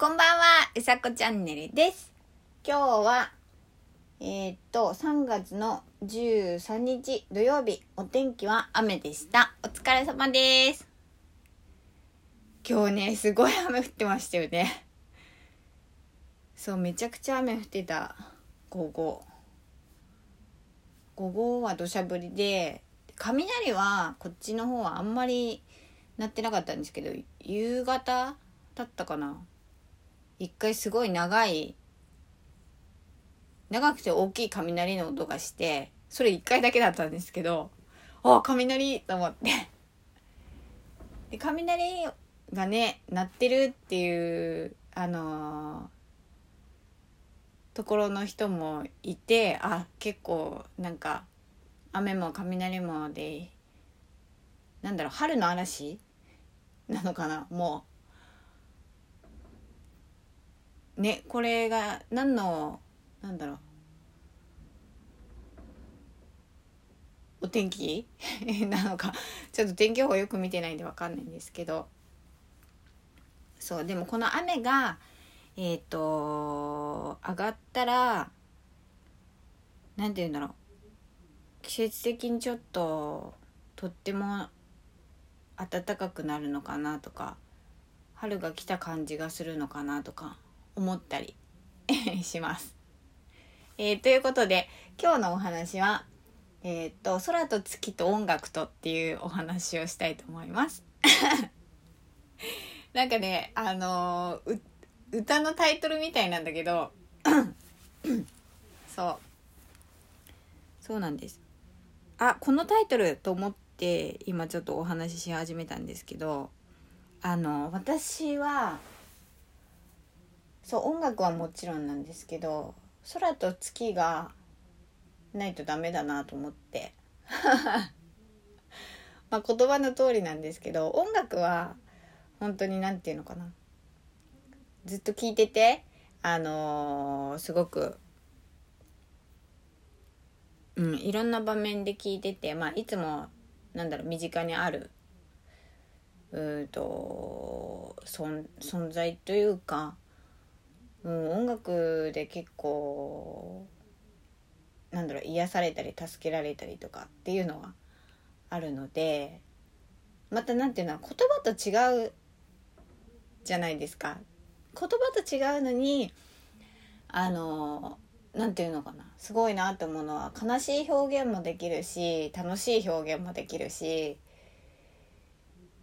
こんばんは、うさこチャンネルです。今日は、えーっと、3月の13日土曜日、お天気は雨でした。お疲れ様です。今日ね、すごい雨降ってましたよね。そう、めちゃくちゃ雨降ってた、午後。午後は土砂降りで、雷はこっちの方はあんまり鳴ってなかったんですけど、夕方だったかな。一回すごい長い長くて大きい雷の音がしてそれ一回だけだったんですけどあ雷と思って。で雷がね鳴ってるっていうあのーところの人もいてあ結構なんか雨も雷もでなんだろう春の嵐なのかなもうねこれが何のなんだろう。お天気？なのか。ちょっと天気予報よく見てないんでわかんないんですけど。そうでもこの雨がえっ、と上がったらなんて言うんだろう。季節的にちょっととっても暖かくなるのかなとか春が来た感じがするのかなとか。思ったり します。えーということで今日のお話は、えーと「空と月と音楽と」っていうお話をしたいと思います。なんかねあのー歌のタイトルみたいなんだけど そうそうなんです。あこのタイトルと思って今ちょっとお話しし始めたんですけどあの私はそう音楽はもちろんなんですけど空と月がないとダメだなと思って。まあ言葉の通りなんですけど音楽は本当に何て言うのかな。ずっと聴いててあのーすごくうんいろんな場面で聴いててまあいつもなんだろう身近にあるうーと存存在というかうん、音楽で結構なんだろう癒されたり助けられたりとかっていうのはあるのでまたなんていうのは言葉と違うじゃないですか言葉と違うのにあのなんていうのかなすごいなと思うのは悲しい表現もできるし楽しい表現もできるし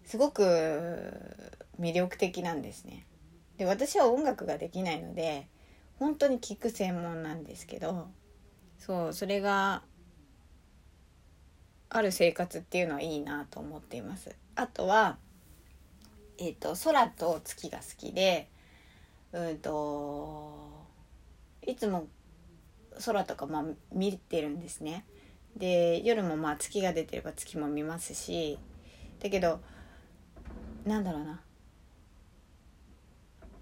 すごく魅力的なんですね。で私は音楽ができないので本当に聞く専門なんですけどそうそれがある生活っていうのはいいなと思っています。あとはえっ、と空と月が好きでうんといつも空とかまあ見てるんですね。で夜もまあ月が出てれば月も見ますしだけどなんだろうな。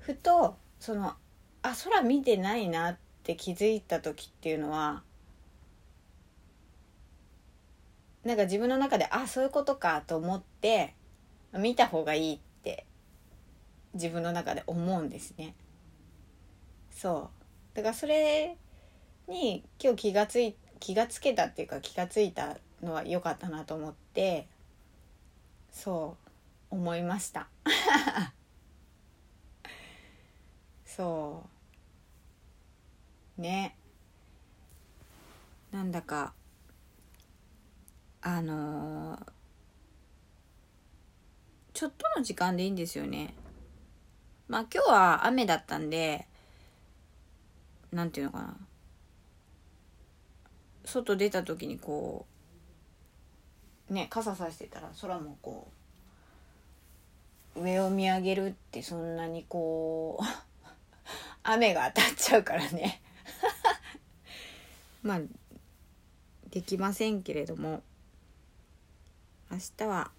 ふとそのあ空見てないなって気づいた時っていうのはなんか自分の中であそういうことかと思って見た方がいいって自分の中で思うんですね。そう。だからそれに今日気がつい気がつけたっていうか気がついたのは良かったなと思ってそう思いました。そう。ね。なんだかあのーちょっとの時間でいいんですよね。まあ今日は雨だったんでなんていうのかな。外出た時にこうね傘さしてたら空もこう上を見上げるってそんなにこう雨が当たっちゃうからね まあできませんけれども明日は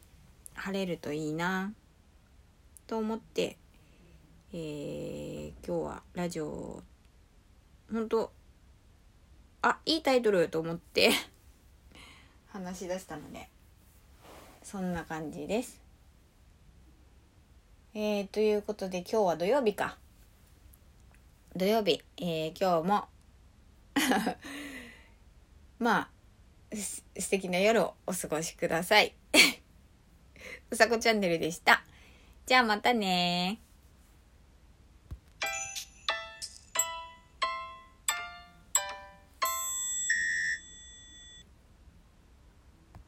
晴れるといいなと思って、えー今日はラジオ本当あいいタイトルと思って 話し出したのでそんな感じです。えー、ということで今日は土曜日か。土曜日、えー、今日も まあす素敵な夜をお過ごしください。うさこチャンネルでした。じゃあまたね